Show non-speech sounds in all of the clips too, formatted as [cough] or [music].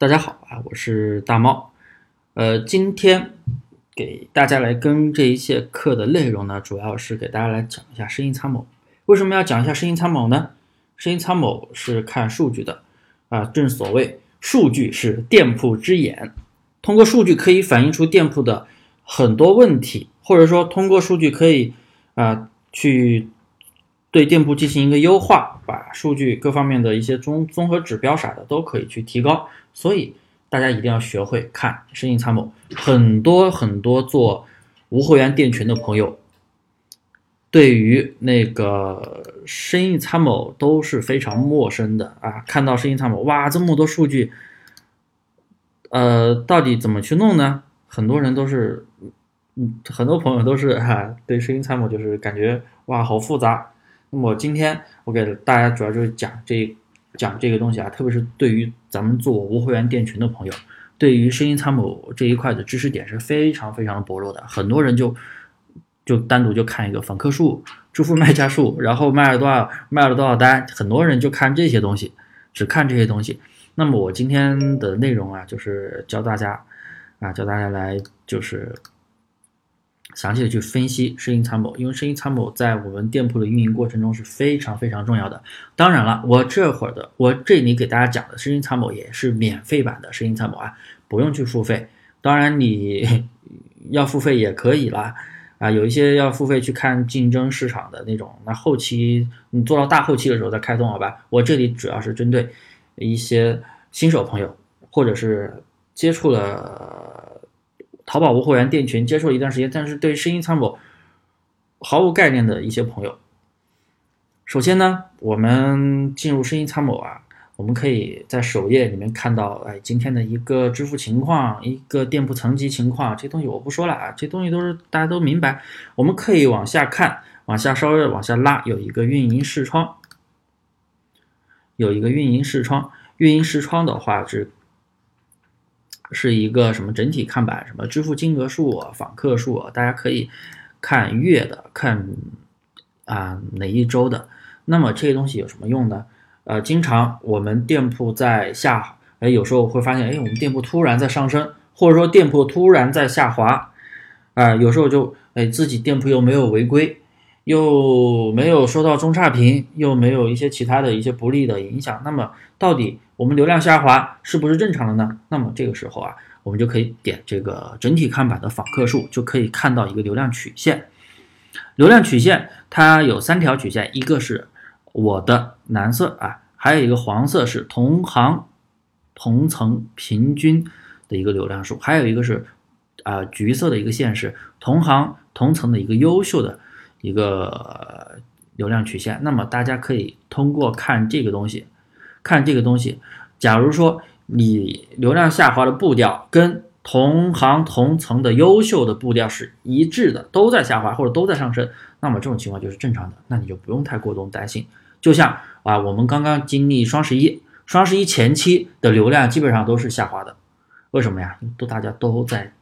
大家好啊，我是大猫。呃，今天给大家来跟这一节课的内容呢，主要是给大家来讲一下声音参谋。为什么要讲一下声音参谋呢？声音参谋是看数据的啊，正所谓数据是店铺之眼，通过数据可以反映出店铺的很多问题，或者说通过数据可以啊去。对店铺进行一个优化，把数据各方面的一些综综合指标啥的都可以去提高，所以大家一定要学会看生意参谋。很多很多做无会员店群的朋友，对于那个生意参谋都是非常陌生的啊！看到生意参谋，哇，这么多数据，呃，到底怎么去弄呢？很多人都是，嗯，很多朋友都是哈，对生意参谋就是感觉哇，好复杂。那么今天我给大家主要就是讲这讲这个东西啊，特别是对于咱们做无会员店群的朋友，对于声音参谋这一块的知识点是非常非常薄弱的。很多人就就单独就看一个访客数、支付卖家数，然后卖了多少卖了多少单，很多人就看这些东西，只看这些东西。那么我今天的内容啊，就是教大家啊，教大家来就是。详细的去分析声音参谋，因为声音参谋在我们店铺的运营过程中是非常非常重要的。当然了，我这会儿的我这里给大家讲的声音参谋也是免费版的声音参谋啊，不用去付费。当然你 [laughs] 要付费也可以啦，啊，有一些要付费去看竞争市场的那种，那后期你做到大后期的时候再开通好吧。我这里主要是针对一些新手朋友，或者是接触了。淘宝无货源店群接触一段时间，但是对声音参谋毫无概念的一些朋友，首先呢，我们进入声音参谋啊，我们可以在首页里面看到，哎，今天的一个支付情况，一个店铺层级情况，这东西我不说了啊，这东西都是大家都明白。我们可以往下看，往下稍微往下拉，有一个运营视窗，有一个运营视窗，运营视窗的话是。是一个什么整体看板，什么支付金额数、访客数，大家可以看月的，看啊哪一周的。那么这些东西有什么用呢？呃，经常我们店铺在下，哎，有时候会发现，哎，我们店铺突然在上升，或者说店铺突然在下滑，啊，有时候就哎自己店铺又没有违规。又没有收到中差评，又没有一些其他的一些不利的影响，那么到底我们流量下滑是不是正常的呢？那么这个时候啊，我们就可以点这个整体看板的访客数，就可以看到一个流量曲线。流量曲线它有三条曲线，一个是我的蓝色啊，还有一个黄色是同行同层平均的一个流量数，还有一个是啊橘色的一个线是同行同层的一个优秀的。一个流量曲线，那么大家可以通过看这个东西，看这个东西，假如说你流量下滑的步调跟同行同层的优秀的步调是一致的，都在下滑或者都在上升，那么这种情况就是正常的，那你就不用太过度担心。就像啊，我们刚刚经历双十一，双十一前期的流量基本上都是下滑的，为什么呀？都大家都在。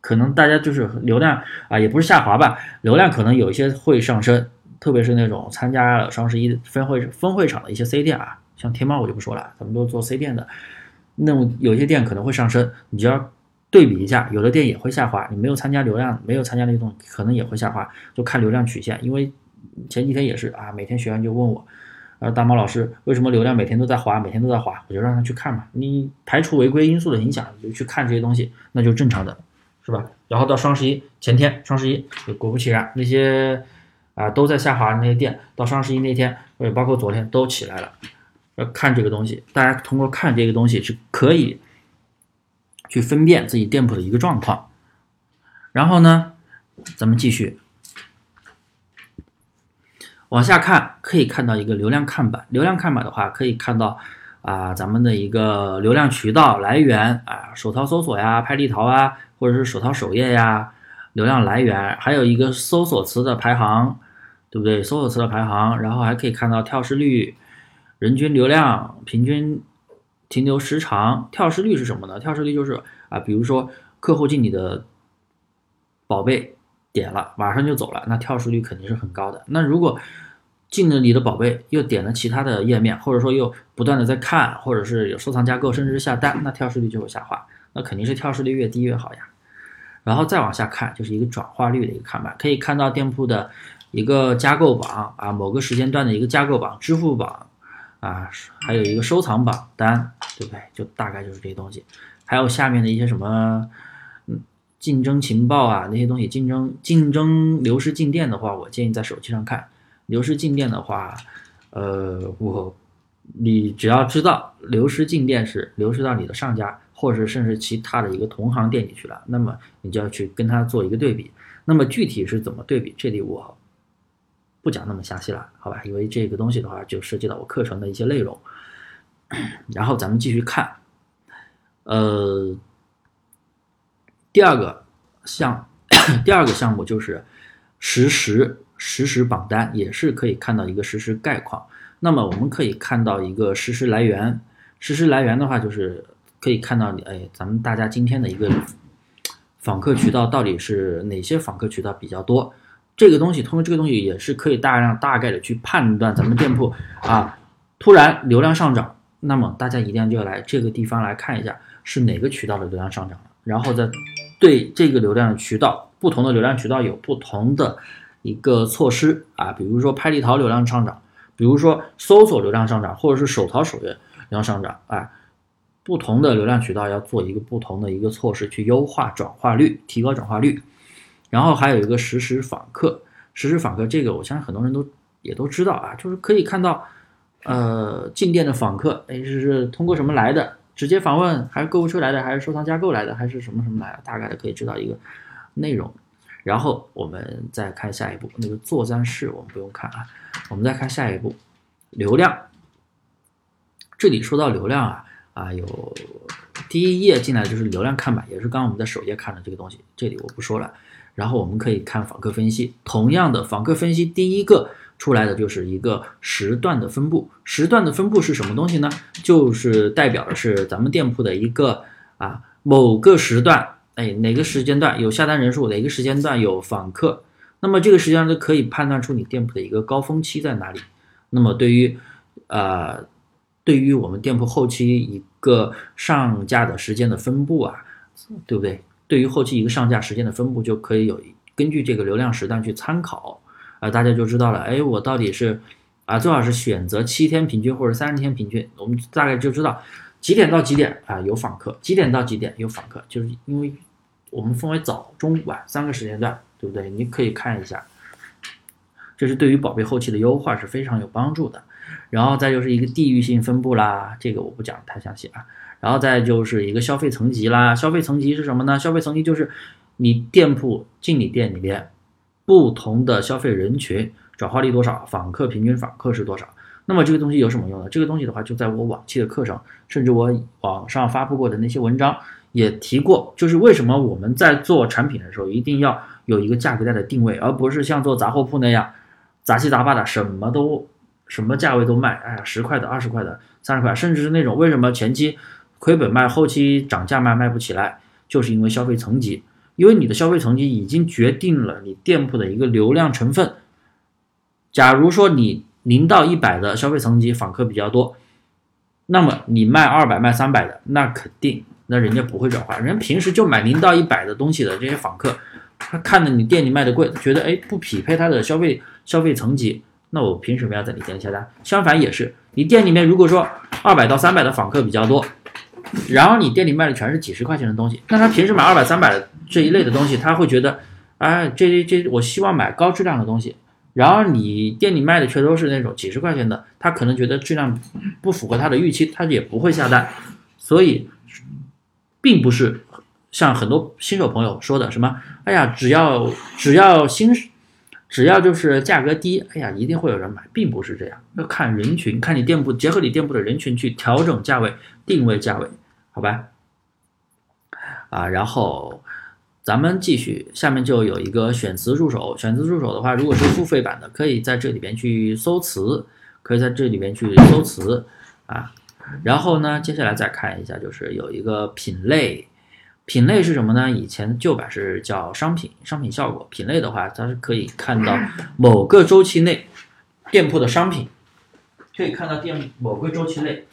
可能大家就是流量啊，也不是下滑吧，流量可能有一些会上升，特别是那种参加了双十一分会分会场的一些 C 店啊，像天猫我就不说了，咱们都做 C 店的，那种有些店可能会上升，你就要对比一下，有的店也会下滑，你没有参加流量，没有参加那种可能也会下滑，就看流量曲线。因为前几天也是啊，每天学员就问我，呃，大毛老师为什么流量每天都在滑，每天都在滑，我就让他去看嘛，你排除违规因素的影响，你就去看这些东西，那就正常的。是吧？然后到双十一前天，双十一果不其然，那些啊都在下滑的那些店，到双十一那天，呃，包括昨天都起来了。看这个东西，大家通过看这个东西是可以去分辨自己店铺的一个状况。然后呢，咱们继续往下看，可以看到一个流量看板。流量看板的话，可以看到。啊，咱们的一个流量渠道来源啊，手淘搜索呀，拍立淘啊，或者是手淘首页呀，流量来源，还有一个搜索词的排行，对不对？搜索词的排行，然后还可以看到跳失率、人均流量、平均停留时长。跳失率是什么呢？跳失率就是啊，比如说客户进你的宝贝点了，马上就走了，那跳失率肯定是很高的。那如果进了你的宝贝，又点了其他的页面，或者说又不断的在看，或者是有收藏加购，甚至是下单，那跳失率就会下滑，那肯定是跳失率越低越好呀。然后再往下看，就是一个转化率的一个看板，可以看到店铺的一个加购榜啊，某个时间段的一个加购榜、支付榜啊，还有一个收藏榜单，对不对？就大概就是这些东西，还有下面的一些什么，嗯，竞争情报啊那些东西，竞争竞争流失进店的话，我建议在手机上看。流失进店的话，呃，我你只要知道流失进店是流失到你的上家，或者甚至其他的一个同行店里去了，那么你就要去跟他做一个对比。那么具体是怎么对比，这里我不讲那么详细了，好吧？因为这个东西的话，就涉及到我课程的一些内容。然后咱们继续看，呃，第二个项，[coughs] 第二个项目就是实时。实时榜单也是可以看到一个实时概况。那么我们可以看到一个实时来源，实时来源的话就是可以看到你哎，咱们大家今天的一个访客渠道到底是哪些访客渠道比较多？这个东西通过这个东西也是可以大量大概的去判断咱们店铺啊，突然流量上涨，那么大家一定就要来这个地方来看一下是哪个渠道的流量上涨了，然后再对这个流量的渠道不同的流量渠道有不同的。一个措施啊，比如说拍立淘流量上涨，比如说搜索流量上涨，或者是手淘首页流量上涨，啊，不同的流量渠道要做一个不同的一个措施去优化转化率，提高转化率。然后还有一个实时访客，实时访客这个我相信很多人都也都知道啊，就是可以看到，呃，进店的访客，哎，是是通过什么来的？直接访问，还是购物车来的，还是收藏加购来的，还是什么什么来的？大概的可以知道一个内容。然后我们再看下一步，那个做单式我们不用看啊，我们再看下一步，流量。这里说到流量啊啊，有第一页进来就是流量看板，也是刚刚我们在首页看的这个东西，这里我不说了。然后我们可以看访客分析，同样的访客分析，第一个出来的就是一个时段的分布。时段的分布是什么东西呢？就是代表的是咱们店铺的一个啊某个时段。哎，哪个时间段有下单人数？哪个时间段有访客？那么这个时间段就可以判断出你店铺的一个高峰期在哪里。那么对于，呃，对于我们店铺后期一个上架的时间的分布啊，对不对？对于后期一个上架时间的分布，就可以有根据这个流量时段去参考啊，大家就知道了。哎，我到底是啊，最好是选择七天平均或者三十天平均，我们大概就知道几点到几点啊有访客，几点到几点有访客，就是因为。我们分为早、中、晚三个时间段，对不对？你可以看一下，这是对于宝贝后期的优化是非常有帮助的。然后再就是一个地域性分布啦，这个我不讲太详细啊。然后再就是一个消费层级啦，消费层级是什么呢？消费层级就是你店铺进你店里面不同的消费人群转化率多少，访客平均访客是多少。那么这个东西有什么用呢？这个东西的话，就在我往期的课程，甚至我网上发布过的那些文章。也提过，就是为什么我们在做产品的时候一定要有一个价格带的定位，而不是像做杂货铺那样杂七杂八的什么都什么价位都卖，哎呀，十块的、二十块的、三十块，甚至是那种为什么前期亏本卖，后期涨价卖卖不起来，就是因为消费层级，因为你的消费层级已经决定了你店铺的一个流量成分。假如说你零到一百的消费层级访客比较多，那么你卖二百、卖三百的，那肯定。那人家不会转化，人平时就买零到一百的东西的这些访客，他看着你店里卖的贵，觉得哎不匹配他的消费消费层级，那我凭什么要在你店里下单？相反也是，你店里面如果说二百到三百的访客比较多，然后你店里卖的全是几十块钱的东西，那他平时买二百三百的这一类的东西，他会觉得，哎这这我希望买高质量的东西，然后你店里卖的却都是那种几十块钱的，他可能觉得质量不符合他的预期，他也不会下单，所以。并不是像很多新手朋友说的什么，哎呀，只要只要新，只要就是价格低，哎呀，一定会有人买，并不是这样，要看人群，看你店铺，结合你店铺的人群去调整价位，定位价位，好吧？啊，然后咱们继续，下面就有一个选词助手，选词助手的话，如果是付费版的，可以在这里边去搜词，可以在这里边去搜词啊。然后呢，接下来再看一下，就是有一个品类，品类是什么呢？以前旧版是叫商品，商品效果。品类的话，它是可以看到某个周期内店铺的商品，可以看到店某个周期内，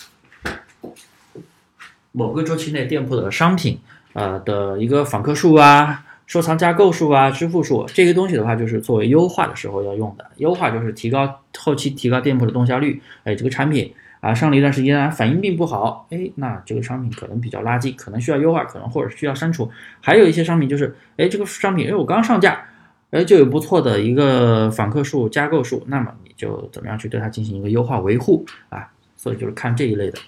某个周期内店铺的商品，呃的一个访客数啊、收藏加购数啊、支付数这些东西的话，就是作为优化的时候要用的。优化就是提高后期提高店铺的动销率。哎，这个产品啊上了一段时间啊反应并不好，哎，那这个商品可能比较垃圾，可能需要优化，可能或者需要删除。还有一些商品就是，哎，这个商品，哎，我刚上架。哎，就有不错的一个访客数、加购数，那么你就怎么样去对它进行一个优化维护啊？所以就是看这一类的。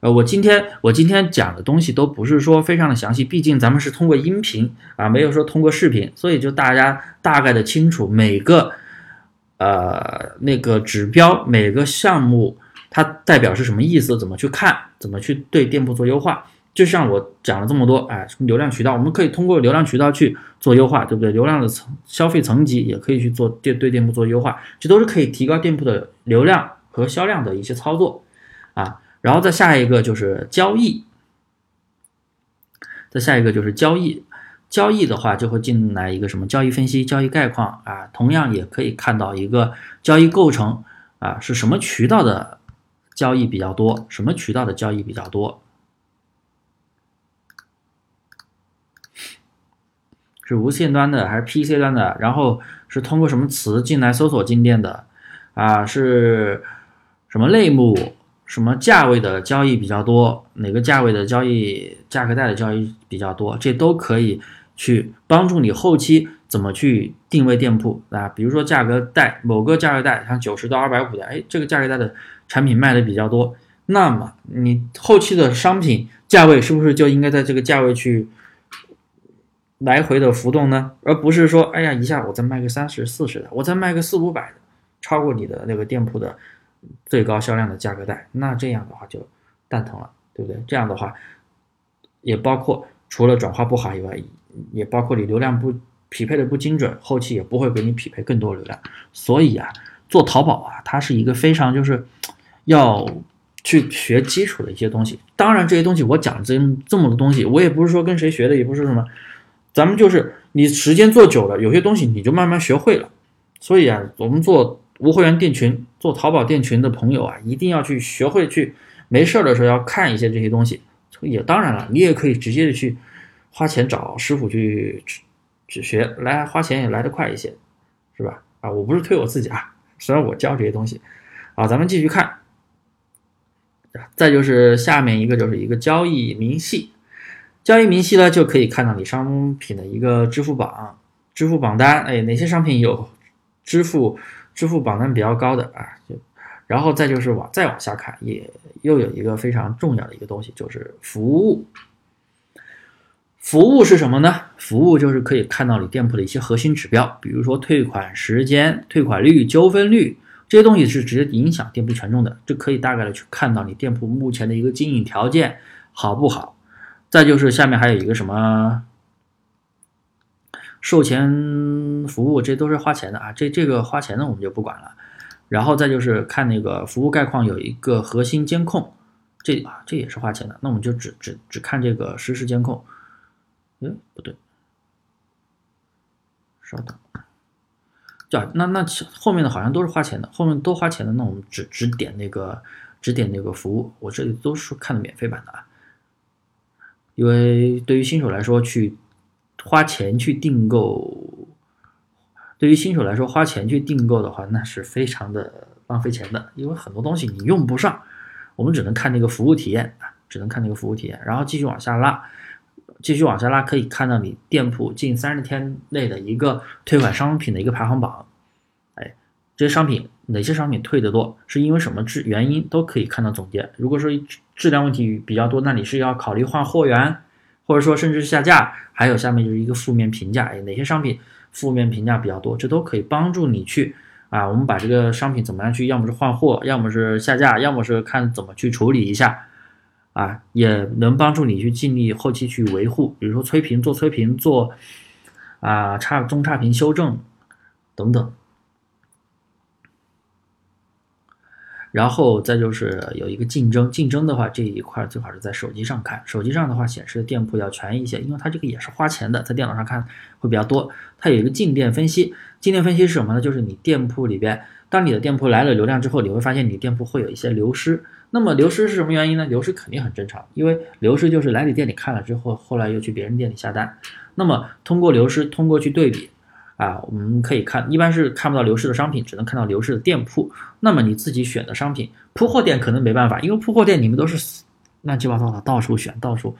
呃，我今天我今天讲的东西都不是说非常的详细，毕竟咱们是通过音频啊，没有说通过视频，所以就大家大概的清楚每个呃那个指标、每个项目它代表是什么意思，怎么去看，怎么去对店铺做优化。就像我讲了这么多，哎，什么流量渠道，我们可以通过流量渠道去做优化，对不对？流量的层消费层级也可以去做店对店铺做优化，这都是可以提高店铺的流量和销量的一些操作啊。然后再下一个就是交易，再下一个就是交易，交易的话就会进来一个什么交易分析、交易概况啊，同样也可以看到一个交易构成啊，是什么渠道的交易比较多，什么渠道的交易比较多。是无线端的还是 PC 端的？然后是通过什么词进来搜索进店的？啊，是什么类目、什么价位的交易比较多？哪个价位的交易价格带的交易比较多？这都可以去帮助你后期怎么去定位店铺啊？比如说价格带某个价格带，像九十到二百五的，哎，这个价格带的产品卖的比较多，那么你后期的商品价位是不是就应该在这个价位去？来回的浮动呢，而不是说，哎呀，一下我再卖个三十四十的，我再卖个四五百的，超过你的那个店铺的最高销量的价格带，那这样的话就蛋疼了，对不对？这样的话，也包括除了转化不好以外，也包括你流量不匹配的不精准，后期也不会给你匹配更多流量。所以啊，做淘宝啊，它是一个非常就是要去学基础的一些东西。当然，这些东西我讲这这么多东西，我也不是说跟谁学的，也不是什么。咱们就是你时间做久了，有些东西你就慢慢学会了。所以啊，我们做无会员店群、做淘宝店群的朋友啊，一定要去学会去，没事儿的时候要看一些这些东西。也当然了，你也可以直接的去花钱找师傅去去学，来花钱也来得快一些，是吧？啊，我不是推我自己啊，虽然我教这些东西。啊，咱们继续看。再就是下面一个就是一个交易明细。交易明细呢，就可以看到你商品的一个支付榜、支付榜单，哎，哪些商品有支付支付榜单比较高的啊？就，然后再就是往再往下看，也又有一个非常重要的一个东西，就是服务。服务是什么呢？服务就是可以看到你店铺的一些核心指标，比如说退款时间、退款率、纠纷率这些东西是直接影响店铺权重的，这可以大概的去看到你店铺目前的一个经营条件好不好。再就是下面还有一个什么售前服务，这都是花钱的啊，这这个花钱的我们就不管了。然后再就是看那个服务概况有一个核心监控，这啊这也是花钱的，那我们就只只只看这个实时监控。嗯，不对，稍等，叫那那后面的好像都是花钱的，后面都花钱的，那我们只只点那个只点那个服务，我这里都是看的免费版的啊。因为对于新手来说，去花钱去订购，对于新手来说花钱去订购的话，那是非常的浪费钱的。因为很多东西你用不上，我们只能看那个服务体验啊，只能看那个服务体验。然后继续往下拉，继续往下拉，可以看到你店铺近三十天内的一个退款商品的一个排行榜。哎，这些商品哪些商品退的多，是因为什么质原因，都可以看到总结。如果说质量问题比较多，那你是要考虑换货源，或者说甚至下架。还有下面就是一个负面评价，哎，哪些商品负面评价比较多，这都可以帮助你去啊。我们把这个商品怎么样去，要么是换货，要么是下架，要么是看怎么去处理一下啊，也能帮助你去尽力后期去维护，比如说催评做催评做啊差中差评修正等等。然后再就是有一个竞争，竞争的话这一块最好是在手机上看，手机上的话显示的店铺要全一些，因为它这个也是花钱的，在电脑上看会比较多。它有一个进店分析，进店分析是什么呢？就是你店铺里边当你的店铺来了流量之后，你会发现你店铺会有一些流失。那么流失是什么原因呢？流失肯定很正常，因为流失就是来你店里看了之后，后来又去别人店里下单。那么通过流失，通过去对比，啊，我们可以看，一般是看不到流失的商品，只能看到流失的店铺。那么你自己选的商品，铺货店可能没办法，因为铺货店你们都是乱七八糟的，到处选，到处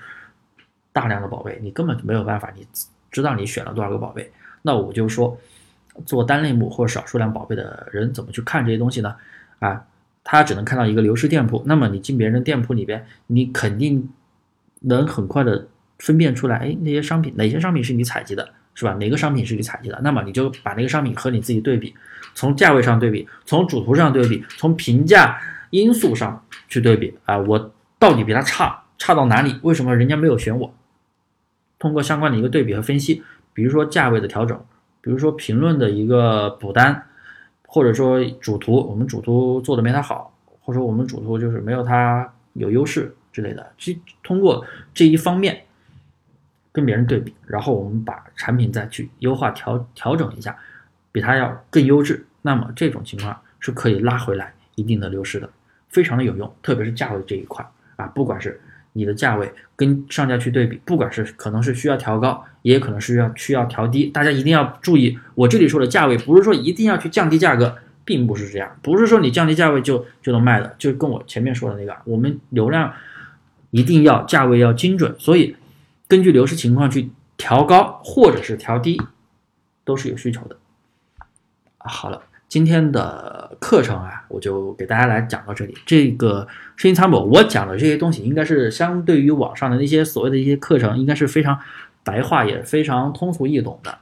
大量的宝贝，你根本就没有办法，你知道你选了多少个宝贝。那我就说，做单类目或少数量宝贝的人怎么去看这些东西呢？啊，他只能看到一个流失店铺。那么你进别人店铺里边，你肯定能很快的。分辨出来，哎，那些商品哪些商品是你采集的，是吧？哪个商品是你采集的？那么你就把那个商品和你自己对比，从价位上对比，从主图上对比，从评价因素上去对比啊，我到底比他差，差到哪里？为什么人家没有选我？通过相关的一个对比和分析，比如说价位的调整，比如说评论的一个补单，或者说主图，我们主图做的没他好，或者说我们主图就是没有他有优势之类的，去通过这一方面。跟别人对比，然后我们把产品再去优化调调整一下，比它要更优质，那么这种情况是可以拉回来一定的流失的，非常的有用，特别是价位这一块啊，不管是你的价位跟上家去对比，不管是可能是需要调高，也可能是要需要调低，大家一定要注意，我这里说的价位不是说一定要去降低价格，并不是这样，不是说你降低价位就就能卖的，就跟我前面说的那个，我们流量一定要价位要精准，所以。根据流失情况去调高或者是调低，都是有需求的。好了，今天的课程啊，我就给大家来讲到这里。这个声音参谋，我讲的这些东西，应该是相对于网上的那些所谓的一些课程，应该是非常白话也非常通俗易懂的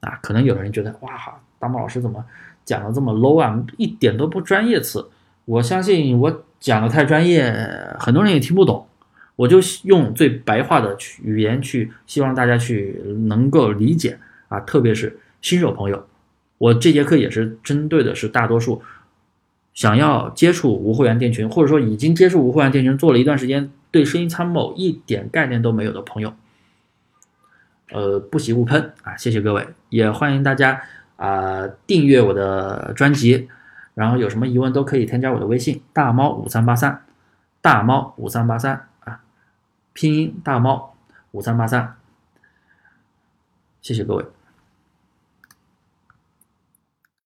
啊。可能有的人觉得，哇哈，大毛老师怎么讲的这么 low 啊，一点都不专业词。我相信我讲的太专业，很多人也听不懂。我就用最白话的语言去，希望大家去能够理解啊，特别是新手朋友。我这节课也是针对的是大多数想要接触无会员店群，或者说已经接触无会员店群做了一段时间，对声音参谋一点概念都没有的朋友。呃，不喜勿喷啊，谢谢各位，也欢迎大家啊订阅我的专辑，然后有什么疑问都可以添加我的微信大猫五三八三，大猫五三八三。拼音大猫五三八三，谢谢各位。